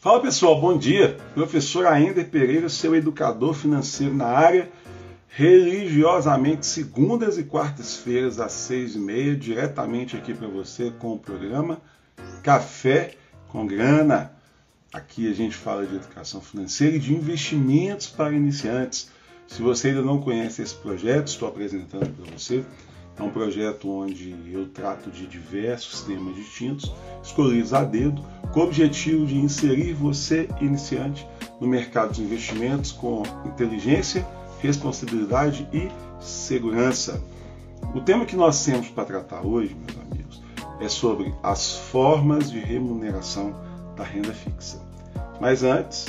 Fala pessoal, bom dia. Professor Aender Pereira, seu educador financeiro na área, religiosamente segundas e quartas-feiras às seis e meia, diretamente aqui para você com o programa Café com Grana. Aqui a gente fala de educação financeira e de investimentos para iniciantes. Se você ainda não conhece esse projeto, estou apresentando para você. É um projeto onde eu trato de diversos temas distintos, escolhidos a dedo, com o objetivo de inserir você, iniciante, no mercado de investimentos com inteligência, responsabilidade e segurança. O tema que nós temos para tratar hoje, meus amigos, é sobre as formas de remuneração da renda fixa. Mas antes,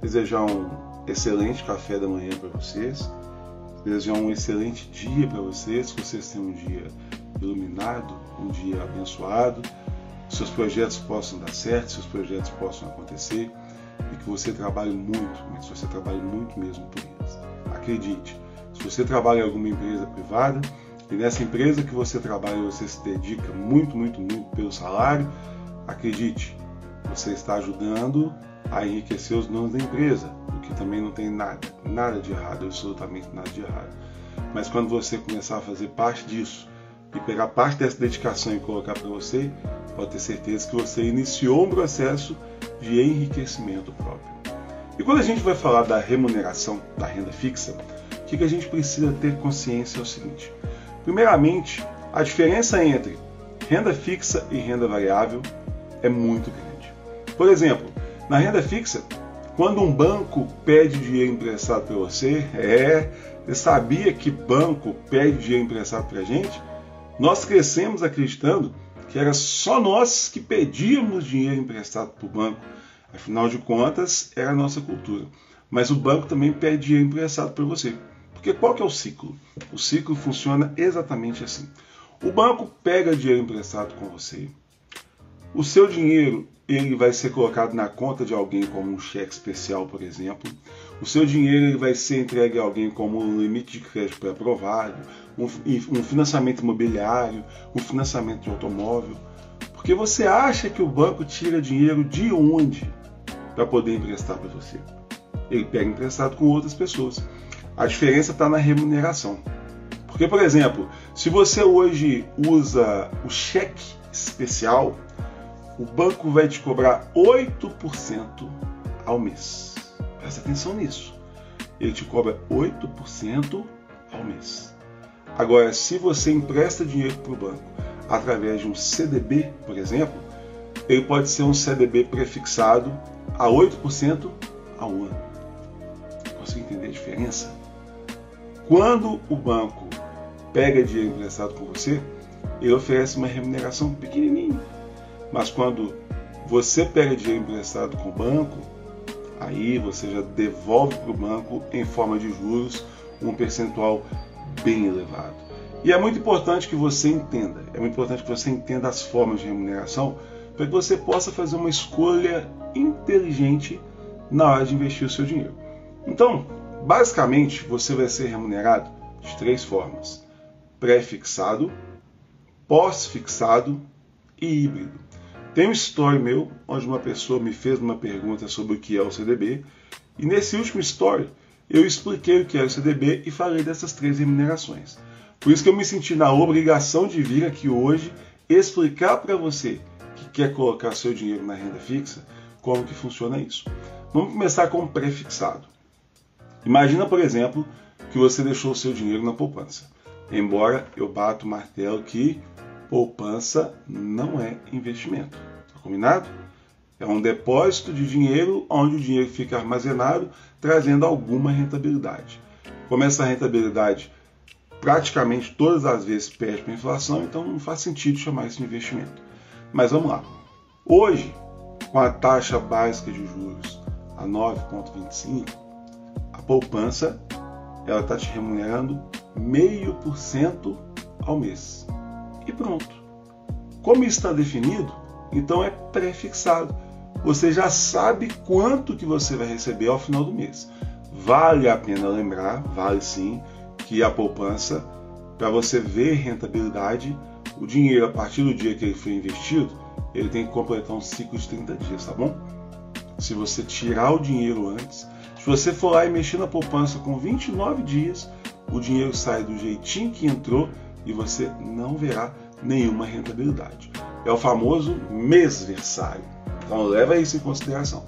desejar um excelente café da manhã para vocês Desejar um excelente dia para vocês, que vocês tenham um dia iluminado, um dia abençoado, seus projetos possam dar certo, seus projetos possam acontecer e que você trabalhe muito, mas você trabalhe muito mesmo por eles. Acredite, se você trabalha em alguma empresa privada e nessa empresa que você trabalha você se dedica muito, muito, muito pelo salário, acredite, você está ajudando a enriquecer os donos da empresa, o que também não tem nada, nada de errado, absolutamente nada de errado. Mas quando você começar a fazer parte disso e pegar parte dessa dedicação e colocar para você, pode ter certeza que você iniciou um processo de enriquecimento próprio. E quando a gente vai falar da remuneração da renda fixa, o que a gente precisa ter consciência é o seguinte: primeiramente, a diferença entre renda fixa e renda variável é muito grande. Por exemplo, na renda fixa, quando um banco pede dinheiro emprestado para você, é, você sabia que banco pede dinheiro emprestado para a gente? Nós crescemos acreditando que era só nós que pedíamos dinheiro emprestado para o banco. Afinal de contas, era a nossa cultura. Mas o banco também pede dinheiro emprestado para você. Porque qual que é o ciclo? O ciclo funciona exatamente assim. O banco pega dinheiro emprestado com você. O seu dinheiro ele vai ser colocado na conta de alguém como um cheque especial, por exemplo. O seu dinheiro vai ser entregue a alguém como um limite de crédito pré-aprovado, um, um financiamento imobiliário, um financiamento de automóvel. Porque você acha que o banco tira dinheiro de onde para poder emprestar para você? Ele pega emprestado com outras pessoas. A diferença está na remuneração. Porque, por exemplo, se você hoje usa o cheque especial, o banco vai te cobrar 8% ao mês. Presta atenção nisso. Ele te cobra 8% ao mês. Agora, se você empresta dinheiro para o banco através de um CDB, por exemplo, ele pode ser um CDB prefixado a 8% ao ano. Você entender a diferença? Quando o banco pega dinheiro emprestado com você, ele oferece uma remuneração pequenininha mas quando você pega dinheiro emprestado com o banco, aí você já devolve para o banco em forma de juros um percentual bem elevado. E é muito importante que você entenda, é muito importante que você entenda as formas de remuneração para que você possa fazer uma escolha inteligente na hora de investir o seu dinheiro. Então, basicamente, você vai ser remunerado de três formas: pré-fixado, pós-fixado e híbrido. Tem um story meu onde uma pessoa me fez uma pergunta sobre o que é o CDB e nesse último story eu expliquei o que é o CDB e falei dessas três remunerações. Por isso que eu me senti na obrigação de vir aqui hoje explicar para você que quer colocar seu dinheiro na renda fixa como que funciona isso. Vamos começar com o prefixado. Imagina, por exemplo, que você deixou o seu dinheiro na poupança. Embora eu bato o martelo que poupança não é investimento. Tá combinado? É um depósito de dinheiro onde o dinheiro fica armazenado, trazendo alguma rentabilidade. Como essa rentabilidade praticamente todas as vezes perde para a inflação, então não faz sentido chamar isso de investimento. Mas vamos lá. Hoje, com a taxa básica de juros a 9,25, a poupança ela está te remunerando meio por cento ao mês e pronto. Como está definido, então é pré-fixado. Você já sabe quanto que você vai receber ao final do mês. Vale a pena lembrar, vale sim, que a poupança, para você ver rentabilidade, o dinheiro, a partir do dia que ele foi investido, ele tem que completar um ciclo de 30 dias, tá bom? Se você tirar o dinheiro antes, se você for lá e mexer na poupança com 29 dias, o dinheiro sai do jeitinho que entrou e você não verá nenhuma rentabilidade. É o famoso mêsversário. Então leva isso em consideração.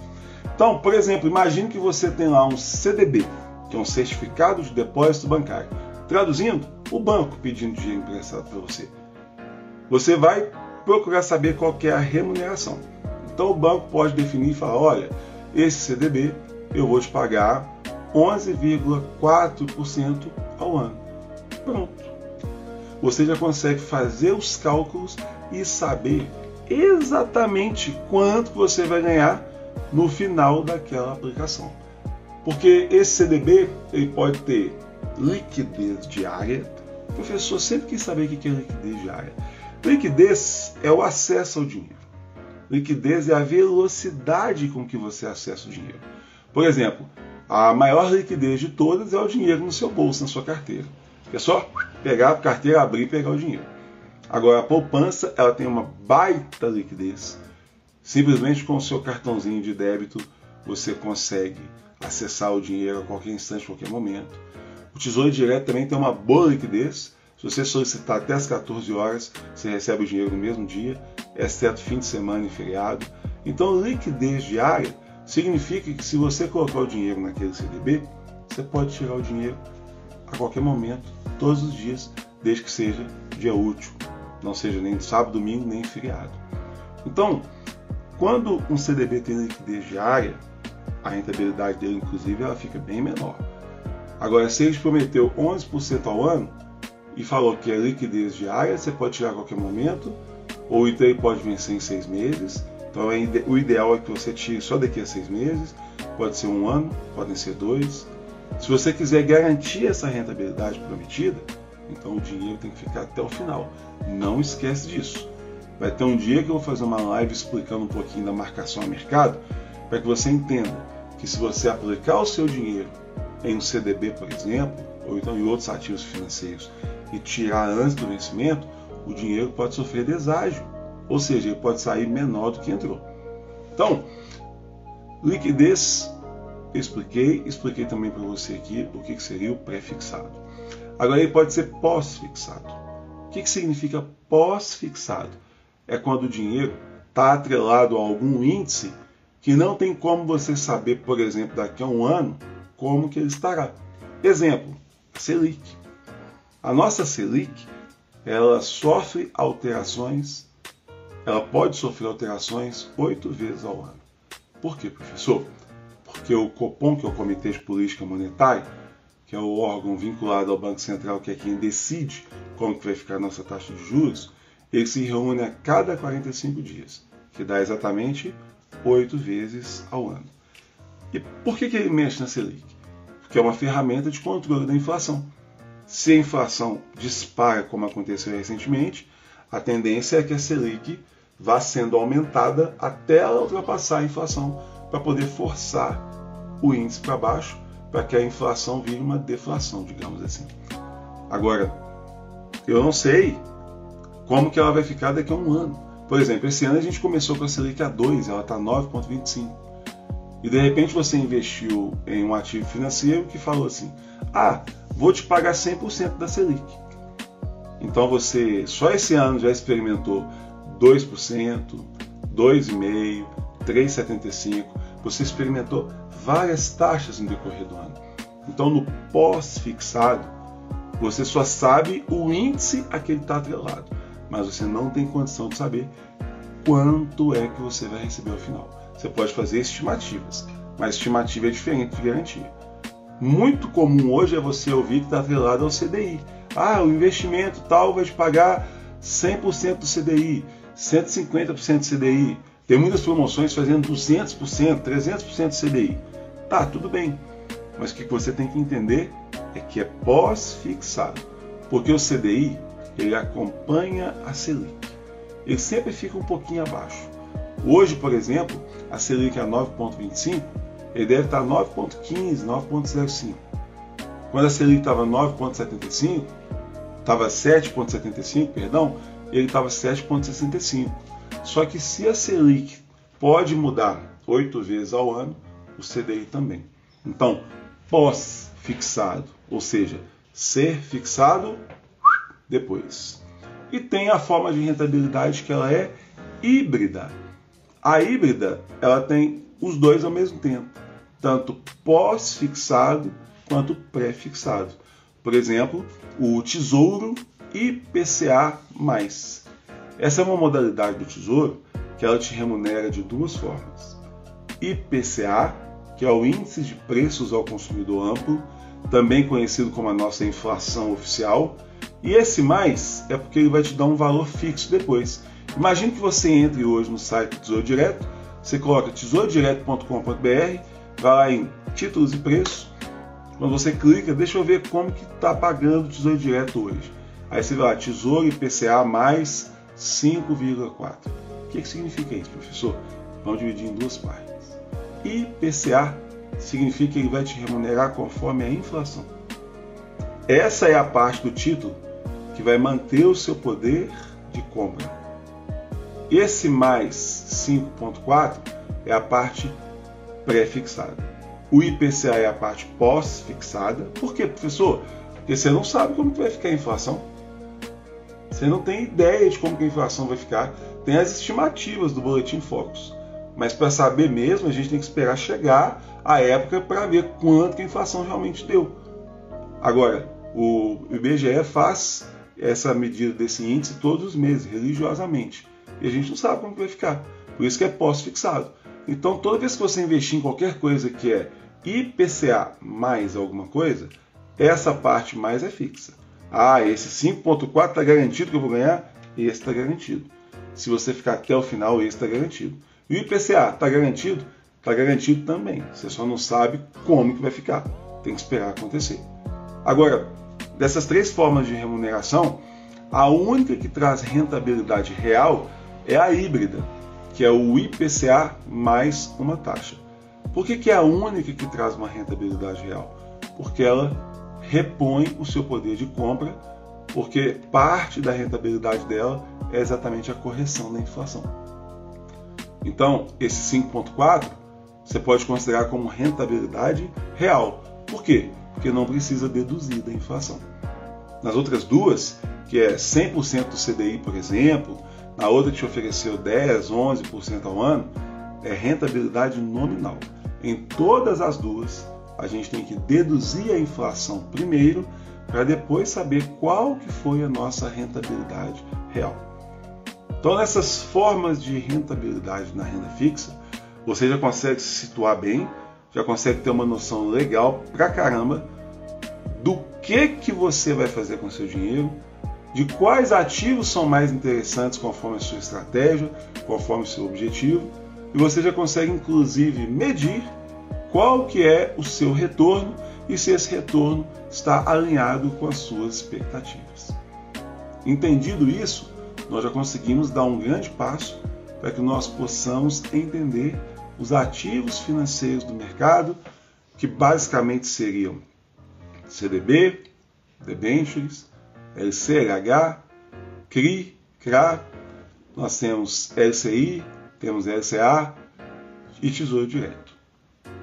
Então, por exemplo, imagine que você tem lá um CDB, que é um certificado de depósito bancário. Traduzindo, o banco pedindo dinheiro emprestado para você. Você vai procurar saber qual é a remuneração. Então o banco pode definir e falar, olha, esse CDB eu vou te pagar 11,4% ao ano. Pronto. Você já consegue fazer os cálculos e saber exatamente quanto você vai ganhar no final daquela aplicação. Porque esse CDB ele pode ter liquidez diária. O professor sempre quis saber o que é liquidez diária. Liquidez é o acesso ao dinheiro. Liquidez é a velocidade com que você acessa o dinheiro. Por exemplo, a maior liquidez de todas é o dinheiro no seu bolso, na sua carteira. Só pegar a carteira, abrir e pegar o dinheiro. Agora, a poupança ela tem uma baita liquidez. Simplesmente com o seu cartãozinho de débito você consegue acessar o dinheiro a qualquer instante, a qualquer momento. O Tesouro Direto também tem uma boa liquidez. Se você solicitar até as 14 horas, você recebe o dinheiro no mesmo dia, exceto fim de semana e feriado. Então, liquidez diária significa que se você colocar o dinheiro naquele CDB, você pode tirar o dinheiro a qualquer momento, todos os dias, desde que seja dia útil, não seja nem sábado, domingo, nem feriado. Então, quando um CDB tem liquidez diária, a rentabilidade dele, inclusive, ela fica bem menor. Agora, se ele prometeu 11% ao ano e falou que é liquidez diária, você pode tirar a qualquer momento, ou então ele pode vencer em seis meses. Então, é o ideal é que você tire só daqui a seis meses, pode ser um ano, podem ser dois. Se você quiser garantir essa rentabilidade prometida, então o dinheiro tem que ficar até o final. Não esquece disso. Vai ter um dia que eu vou fazer uma live explicando um pouquinho da marcação a mercado, para que você entenda que se você aplicar o seu dinheiro em um CDB, por exemplo, ou então em outros ativos financeiros, e tirar antes do vencimento, o dinheiro pode sofrer deságio, ou seja, ele pode sair menor do que entrou. Então, liquidez, expliquei, expliquei também para você aqui o que seria o pré-fixado. Agora ele pode ser pós-fixado. O que significa pós-fixado? É quando o dinheiro está atrelado a algum índice que não tem como você saber, por exemplo, daqui a um ano, como que ele estará. Exemplo, Selic. A nossa Selic, ela sofre alterações, ela pode sofrer alterações oito vezes ao ano. Por quê, professor? Porque o Copom, que é o Comitê de Política Monetária, que é o órgão vinculado ao Banco Central, que é quem decide como que vai ficar a nossa taxa de juros, ele se reúne a cada 45 dias, que dá exatamente oito vezes ao ano. E por que, que ele mexe na Selic? Porque é uma ferramenta de controle da inflação. Se a inflação dispara, como aconteceu recentemente, a tendência é que a Selic vá sendo aumentada até ela ultrapassar a inflação para poder forçar o índice para baixo, para que a inflação vire uma deflação, digamos assim. Agora, eu não sei como que ela vai ficar daqui a um ano. Por exemplo, esse ano a gente começou com a Selic a 2, ela está 9,25. E de repente você investiu em um ativo financeiro que falou assim: ah, vou te pagar 100% da Selic. Então você só esse ano já experimentou 2%, 2,5%, 3,75%. Você experimentou várias taxas no decorrer do ano. Então no pós-fixado, você só sabe o índice a que ele está atrelado mas você não tem condição de saber quanto é que você vai receber ao final. Você pode fazer estimativas, mas estimativa é diferente de garantia. Muito comum hoje é você ouvir que está atrelado ao CDI. Ah, o investimento tal vai te pagar 100% do CDI, 150% do CDI. Tem muitas promoções fazendo 200%, 300% do CDI. Tá, tudo bem. Mas o que você tem que entender é que é pós-fixado. Porque o CDI ele acompanha a Selic. Ele sempre fica um pouquinho abaixo. Hoje, por exemplo, a Selic é 9,25, ele deve estar 9,15, 9,05. Quando a Selic estava 9,75, estava 7,75, perdão, ele estava 7,65. Só que se a Selic pode mudar oito vezes ao ano, o CDI também. Então, pós-fixado, ou seja, ser fixado depois. E tem a forma de rentabilidade que ela é híbrida. A híbrida, ela tem os dois ao mesmo tempo, tanto pós-fixado quanto pré-fixado. Por exemplo, o Tesouro IPCA+. Essa é uma modalidade do Tesouro que ela te remunera de duas formas. IPCA, que é o Índice de Preços ao Consumidor Amplo, também conhecido como a nossa inflação oficial, e esse mais é porque ele vai te dar um valor fixo depois. Imagine que você entre hoje no site do Tesouro Direto, você coloca tesourodireto.com.br, vai lá em títulos e preços, quando você clica, deixa eu ver como que está pagando o Tesouro Direto hoje. Aí você vai lá, Tesouro IPCA mais 5,4. O que, que significa isso, professor? Vamos dividir em duas partes. IPCA significa que ele vai te remunerar conforme a inflação. Essa é a parte do título que vai manter o seu poder de compra. Esse mais 5,4 é a parte pré-fixada. O IPCA é a parte pós-fixada. Por quê, professor? Porque você não sabe como vai ficar a inflação. Você não tem ideia de como a inflação vai ficar. Tem as estimativas do Boletim Focus. Mas para saber mesmo, a gente tem que esperar chegar a época para ver quanto a inflação realmente deu. Agora, o IBGE faz essa medida desse índice todos os meses, religiosamente. E a gente não sabe como vai ficar. Por isso que é pós-fixado. Então, toda vez que você investir em qualquer coisa que é IPCA mais alguma coisa, essa parte mais é fixa. Ah, esse 5.4 está garantido que eu vou ganhar? Esse está garantido. Se você ficar até o final, esse está garantido. E o IPCA está garantido? Está garantido também. Você só não sabe como que vai ficar. Tem que esperar acontecer. Agora, dessas três formas de remuneração, a única que traz rentabilidade real é a híbrida, que é o IPCA mais uma taxa. Por que, que é a única que traz uma rentabilidade real? Porque ela repõe o seu poder de compra, porque parte da rentabilidade dela é exatamente a correção da inflação. Então, esse 5,4 você pode considerar como rentabilidade real. Por quê? Porque não precisa deduzir da inflação. Nas outras duas, que é 100% do CDI, por exemplo, na outra te ofereceu 10, 11% ao ano, é rentabilidade nominal. Em todas as duas, a gente tem que deduzir a inflação primeiro para depois saber qual que foi a nossa rentabilidade real. Então, nessas formas de rentabilidade na renda fixa, você já consegue se situar bem, já consegue ter uma noção legal pra caramba do que que você vai fazer com seu dinheiro, de quais ativos são mais interessantes conforme a sua estratégia, conforme o seu objetivo, e você já consegue inclusive medir qual que é o seu retorno e se esse retorno está alinhado com as suas expectativas. Entendido isso, nós já conseguimos dar um grande passo para que nós possamos entender os ativos financeiros do mercado, que basicamente seriam CDB, debentures, LCLH, CRI, CRA, nós temos LCI, temos LCA e Tesouro Direto.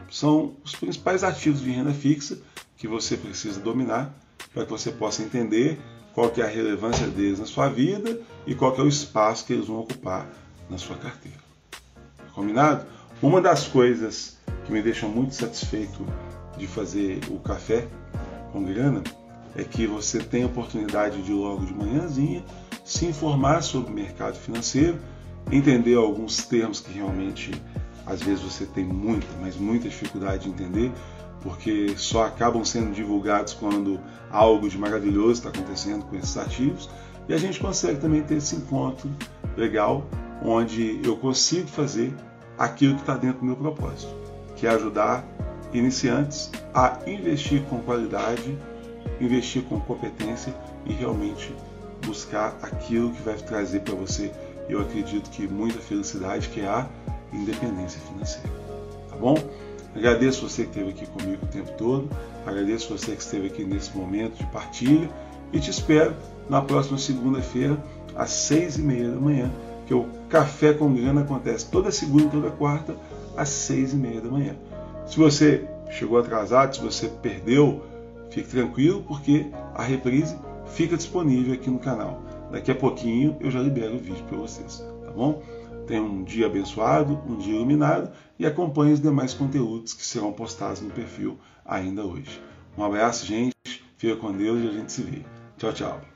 São os principais ativos de renda fixa que você precisa dominar para que você possa entender qual que é a relevância deles na sua vida e qual que é o espaço que eles vão ocupar na sua carteira. Combinado? Uma das coisas que me deixam muito satisfeito de fazer o café com grana é que você tem a oportunidade de logo de manhãzinha se informar sobre o mercado financeiro, entender alguns termos que realmente às vezes você tem muita, mas muita dificuldade de entender, porque só acabam sendo divulgados quando algo de maravilhoso está acontecendo com esses ativos. E a gente consegue também ter esse encontro legal, onde eu consigo fazer aquilo que está dentro do meu propósito, que é ajudar iniciantes a investir com qualidade, investir com competência e realmente buscar aquilo que vai trazer para você, eu acredito que muita felicidade, que é a independência financeira. Tá bom? Agradeço você que esteve aqui comigo o tempo todo, agradeço você que esteve aqui nesse momento de partilha e te espero na próxima segunda-feira, às seis e meia da manhã, que o Café com Grana acontece toda segunda e toda quarta, às seis e meia da manhã. Se você chegou atrasado, se você perdeu, fique tranquilo, porque a reprise fica disponível aqui no canal. Daqui a pouquinho eu já libero o vídeo para vocês, tá bom? Tenha um dia abençoado, um dia iluminado e acompanhe os demais conteúdos que serão postados no perfil ainda hoje. Um abraço, gente. Fica com Deus e a gente se vê. Tchau, tchau.